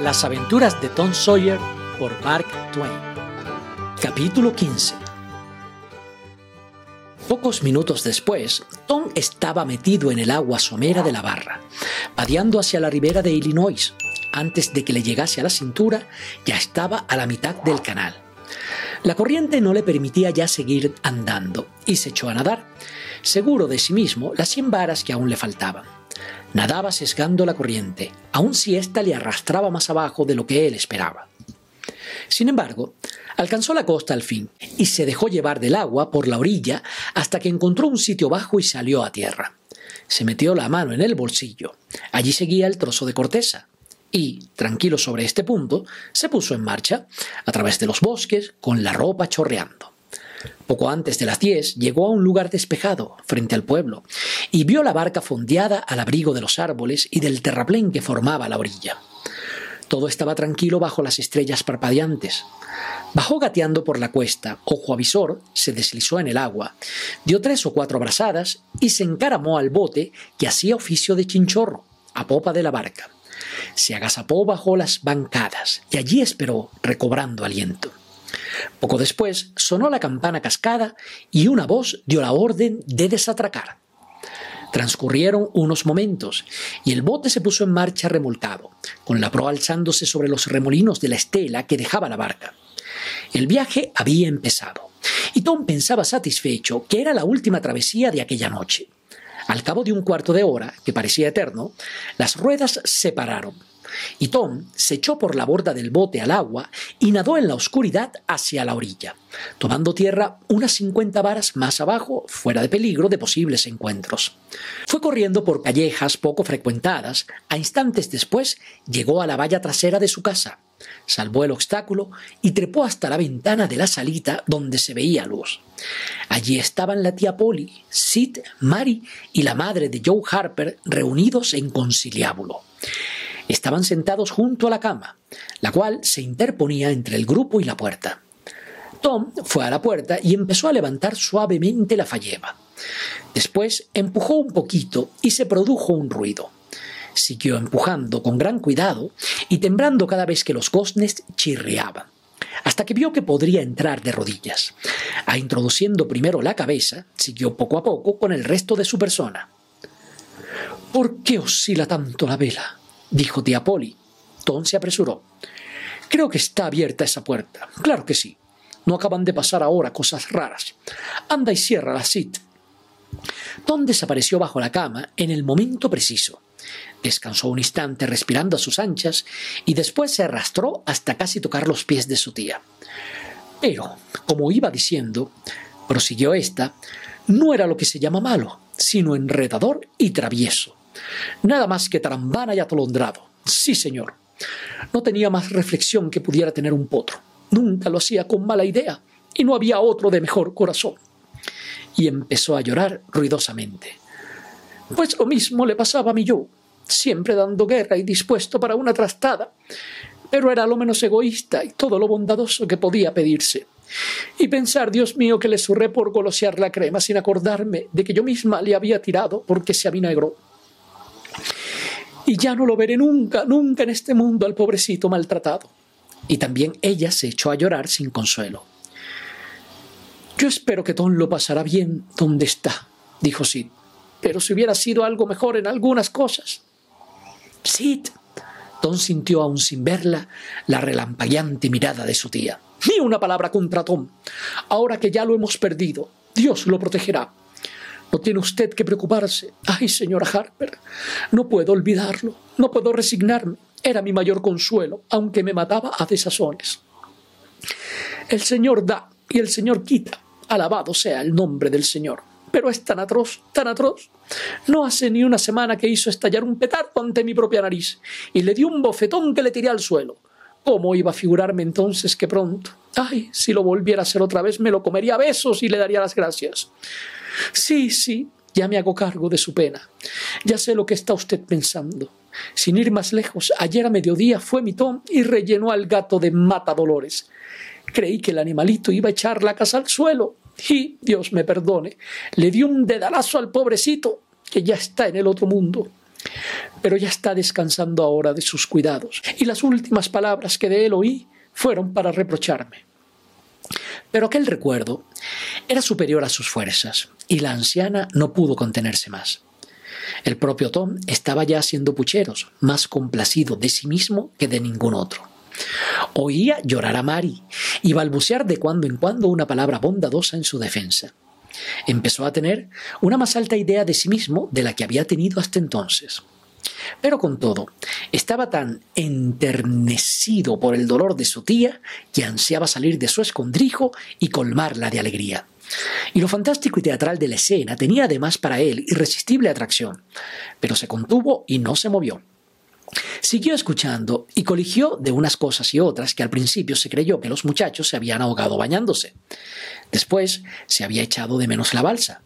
Las aventuras de Tom Sawyer por Mark Twain. Capítulo 15. Pocos minutos después, Tom estaba metido en el agua somera de la barra, vadeando hacia la ribera de Illinois. Antes de que le llegase a la cintura, ya estaba a la mitad del canal. La corriente no le permitía ya seguir andando y se echó a nadar, seguro de sí mismo las cien varas que aún le faltaban. Nadaba sesgando la corriente, aun si ésta le arrastraba más abajo de lo que él esperaba. Sin embargo, alcanzó la costa al fin y se dejó llevar del agua por la orilla hasta que encontró un sitio bajo y salió a tierra. Se metió la mano en el bolsillo. Allí seguía el trozo de corteza. Y, tranquilo sobre este punto, se puso en marcha, a través de los bosques, con la ropa chorreando. Poco antes de las diez llegó a un lugar despejado, frente al pueblo, y vio la barca fondeada al abrigo de los árboles y del terraplén que formaba la orilla. Todo estaba tranquilo bajo las estrellas parpadeantes. Bajó gateando por la cuesta, ojo avisor, se deslizó en el agua, dio tres o cuatro brazadas y se encaramó al bote que hacía oficio de chinchorro, a popa de la barca. Se agazapó bajo las bancadas y allí esperó, recobrando aliento. Poco después sonó la campana cascada y una voz dio la orden de desatracar. Transcurrieron unos momentos y el bote se puso en marcha remolcado, con la proa alzándose sobre los remolinos de la estela que dejaba la barca. El viaje había empezado y Tom pensaba satisfecho que era la última travesía de aquella noche. Al cabo de un cuarto de hora, que parecía eterno, las ruedas se pararon y Tom se echó por la borda del bote al agua y nadó en la oscuridad hacia la orilla, tomando tierra unas cincuenta varas más abajo, fuera de peligro de posibles encuentros. Fue corriendo por callejas poco frecuentadas, a instantes después llegó a la valla trasera de su casa, salvó el obstáculo y trepó hasta la ventana de la salita donde se veía luz. Allí estaban la tía Polly, Sid, Mary y la madre de Joe Harper reunidos en conciliábulo. Estaban sentados junto a la cama, la cual se interponía entre el grupo y la puerta. Tom fue a la puerta y empezó a levantar suavemente la falleba. Después empujó un poquito y se produjo un ruido. Siguió empujando con gran cuidado y temblando cada vez que los goznes chirriaban, hasta que vio que podría entrar de rodillas. A introduciendo primero la cabeza, siguió poco a poco con el resto de su persona. ¿Por qué oscila tanto la vela? Dijo tía Polly. Tom se apresuró. Creo que está abierta esa puerta. Claro que sí. No acaban de pasar ahora cosas raras. Anda y cierra la Sid. Tom desapareció bajo la cama en el momento preciso. Descansó un instante respirando a sus anchas y después se arrastró hasta casi tocar los pies de su tía. Pero, como iba diciendo, prosiguió ésta, no era lo que se llama malo, sino enredador y travieso. Nada más que trambana y atolondrado. Sí, señor. No tenía más reflexión que pudiera tener un potro. Nunca lo hacía con mala idea, y no había otro de mejor corazón. Y empezó a llorar ruidosamente. Pues lo mismo le pasaba a mí yo, siempre dando guerra y dispuesto para una trastada, pero era lo menos egoísta y todo lo bondadoso que podía pedirse. Y pensar, Dios mío, que le surré por golosear la crema sin acordarme de que yo misma le había tirado porque se avinagró y ya no lo veré nunca, nunca en este mundo al pobrecito maltratado. Y también ella se echó a llorar sin consuelo. Yo espero que Tom lo pasará bien donde está, dijo Sid, pero si hubiera sido algo mejor en algunas cosas. Sid. Tom sintió aún sin verla la relampagueante mirada de su tía. Ni una palabra contra Tom. Ahora que ya lo hemos perdido, Dios lo protegerá. No tiene usted que preocuparse. Ay, señora Harper, no puedo olvidarlo, no puedo resignarme. Era mi mayor consuelo, aunque me mataba a desazones. El Señor da y el Señor quita. Alabado sea el nombre del Señor. Pero es tan atroz, tan atroz. No hace ni una semana que hizo estallar un petardo ante mi propia nariz y le dio un bofetón que le tiré al suelo. ¿Cómo iba a figurarme entonces que pronto? Ay, si lo volviera a hacer otra vez, me lo comería a besos y le daría las gracias. Sí, sí, ya me hago cargo de su pena. Ya sé lo que está usted pensando. Sin ir más lejos, ayer a mediodía fue mi Tom y rellenó al gato de matadolores. Creí que el animalito iba a echar la casa al suelo y, Dios me perdone, le dio un dedalazo al pobrecito que ya está en el otro mundo. Pero ya está descansando ahora de sus cuidados, y las últimas palabras que de él oí fueron para reprocharme. Pero aquel recuerdo era superior a sus fuerzas, y la anciana no pudo contenerse más. El propio Tom estaba ya haciendo pucheros, más complacido de sí mismo que de ningún otro. Oía llorar a Mary y balbucear de cuando en cuando una palabra bondadosa en su defensa. Empezó a tener una más alta idea de sí mismo de la que había tenido hasta entonces. Pero con todo, estaba tan enternecido por el dolor de su tía que ansiaba salir de su escondrijo y colmarla de alegría. Y lo fantástico y teatral de la escena tenía además para él irresistible atracción, pero se contuvo y no se movió. Siguió escuchando y coligió de unas cosas y otras que al principio se creyó que los muchachos se habían ahogado bañándose. Después se había echado de menos la balsa.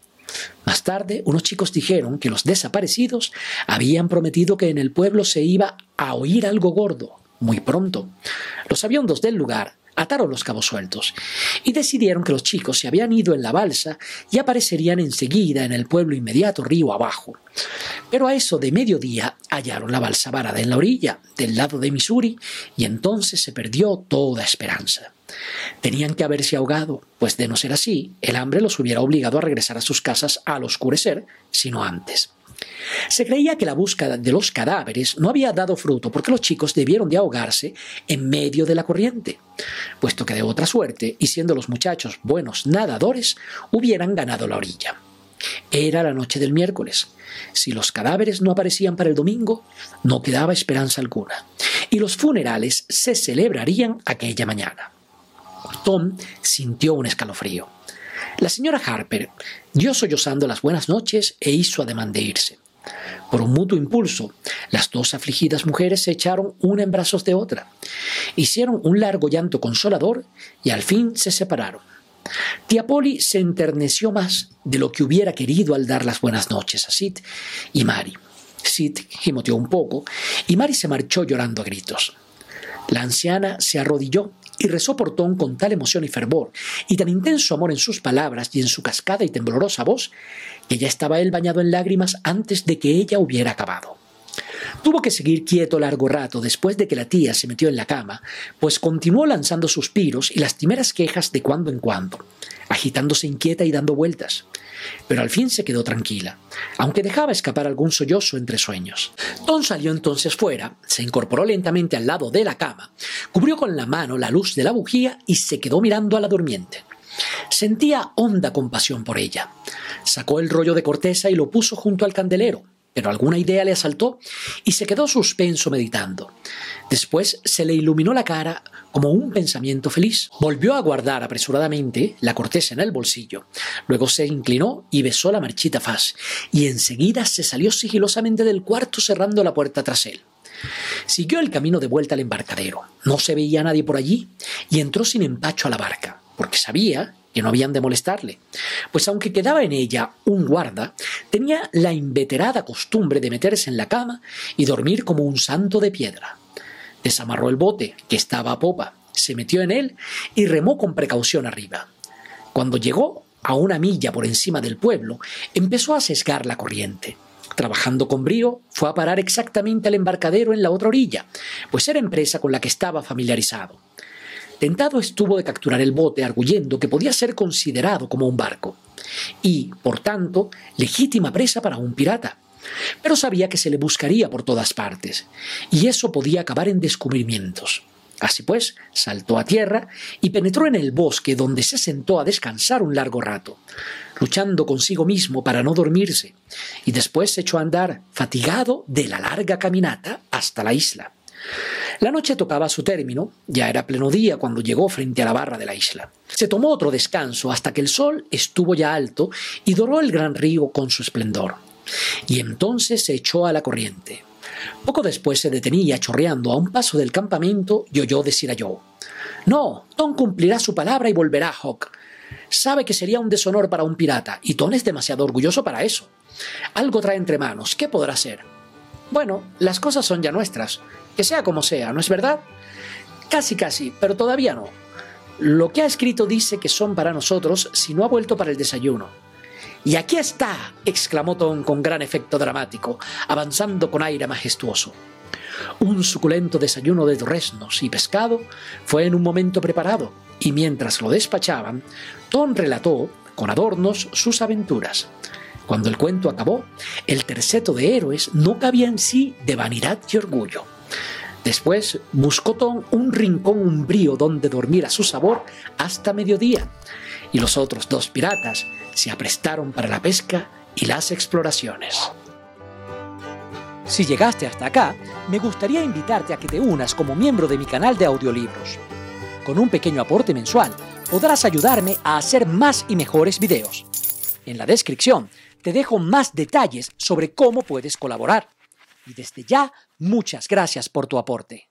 Más tarde, unos chicos dijeron que los desaparecidos habían prometido que en el pueblo se iba a oír algo gordo, muy pronto. Los aviondos del lugar ataron los cabos sueltos y decidieron que los chicos se habían ido en la balsa y aparecerían enseguida en el pueblo inmediato río abajo. Pero a eso de mediodía hallaron la balsa varada en la orilla, del lado de Missouri, y entonces se perdió toda esperanza. Tenían que haberse ahogado, pues de no ser así, el hambre los hubiera obligado a regresar a sus casas al oscurecer, sino antes. Se creía que la búsqueda de los cadáveres no había dado fruto porque los chicos debieron de ahogarse en medio de la corriente, puesto que de otra suerte, y siendo los muchachos buenos nadadores, hubieran ganado la orilla. Era la noche del miércoles. Si los cadáveres no aparecían para el domingo, no quedaba esperanza alguna, y los funerales se celebrarían aquella mañana. Tom sintió un escalofrío. La señora Harper dio sollozando las buenas noches e hizo ademán de irse. Por un mutuo impulso, las dos afligidas mujeres se echaron una en brazos de otra, hicieron un largo llanto consolador y al fin se separaron. Tía Polly se enterneció más de lo que hubiera querido al dar las buenas noches a Sid y Mary. Sid gimoteó un poco y Mary se marchó llorando a gritos. La anciana se arrodilló y rezó por Tom con tal emoción y fervor, y tan intenso amor en sus palabras y en su cascada y temblorosa voz, que ya estaba él bañado en lágrimas antes de que ella hubiera acabado. Tuvo que seguir quieto largo rato después de que la tía se metió en la cama, pues continuó lanzando suspiros y lastimeras quejas de cuando en cuando, agitándose inquieta y dando vueltas pero al fin se quedó tranquila, aunque dejaba escapar algún sollozo entre sueños. Tom salió entonces fuera, se incorporó lentamente al lado de la cama, cubrió con la mano la luz de la bujía y se quedó mirando a la durmiente. Sentía honda compasión por ella. Sacó el rollo de corteza y lo puso junto al candelero, pero alguna idea le asaltó y se quedó suspenso meditando. Después se le iluminó la cara como un pensamiento feliz. Volvió a guardar apresuradamente la corteza en el bolsillo. Luego se inclinó y besó la marchita faz, y enseguida se salió sigilosamente del cuarto cerrando la puerta tras él. Siguió el camino de vuelta al embarcadero. No se veía nadie por allí y entró sin empacho a la barca, porque sabía que no habían de molestarle, pues aunque quedaba en ella un guarda, tenía la inveterada costumbre de meterse en la cama y dormir como un santo de piedra. Desamarró el bote, que estaba a popa, se metió en él y remó con precaución arriba. Cuando llegó a una milla por encima del pueblo, empezó a sesgar la corriente. Trabajando con brío, fue a parar exactamente al embarcadero en la otra orilla, pues era empresa con la que estaba familiarizado. Tentado estuvo de capturar el bote, arguyendo que podía ser considerado como un barco, y, por tanto, legítima presa para un pirata. Pero sabía que se le buscaría por todas partes, y eso podía acabar en descubrimientos. Así pues, saltó a tierra y penetró en el bosque donde se sentó a descansar un largo rato, luchando consigo mismo para no dormirse, y después se echó a andar, fatigado de la larga caminata hasta la isla. La noche tocaba su término, ya era pleno día cuando llegó frente a la barra de la isla. Se tomó otro descanso hasta que el sol estuvo ya alto y doró el gran río con su esplendor. Y entonces se echó a la corriente. Poco después se detenía chorreando a un paso del campamento y oyó decir a Joe: No, Tom cumplirá su palabra y volverá a Hawk. Sabe que sería un deshonor para un pirata, y Tom es demasiado orgulloso para eso. Algo trae entre manos, ¿qué podrá ser? Bueno, las cosas son ya nuestras que sea como sea, ¿no es verdad? Casi, casi, pero todavía no. Lo que ha escrito dice que son para nosotros si no ha vuelto para el desayuno. Y aquí está, exclamó Tom con gran efecto dramático, avanzando con aire majestuoso. Un suculento desayuno de duraznos y pescado fue en un momento preparado, y mientras lo despachaban, Tom relató, con adornos, sus aventuras. Cuando el cuento acabó, el terceto de héroes no cabía en sí de vanidad y orgullo. Después buscó Tom un rincón umbrío donde dormir a su sabor hasta mediodía, y los otros dos piratas se aprestaron para la pesca y las exploraciones. Si llegaste hasta acá, me gustaría invitarte a que te unas como miembro de mi canal de audiolibros. Con un pequeño aporte mensual, podrás ayudarme a hacer más y mejores videos. En la descripción te dejo más detalles sobre cómo puedes colaborar. Y desde ya, muchas gracias por tu aporte.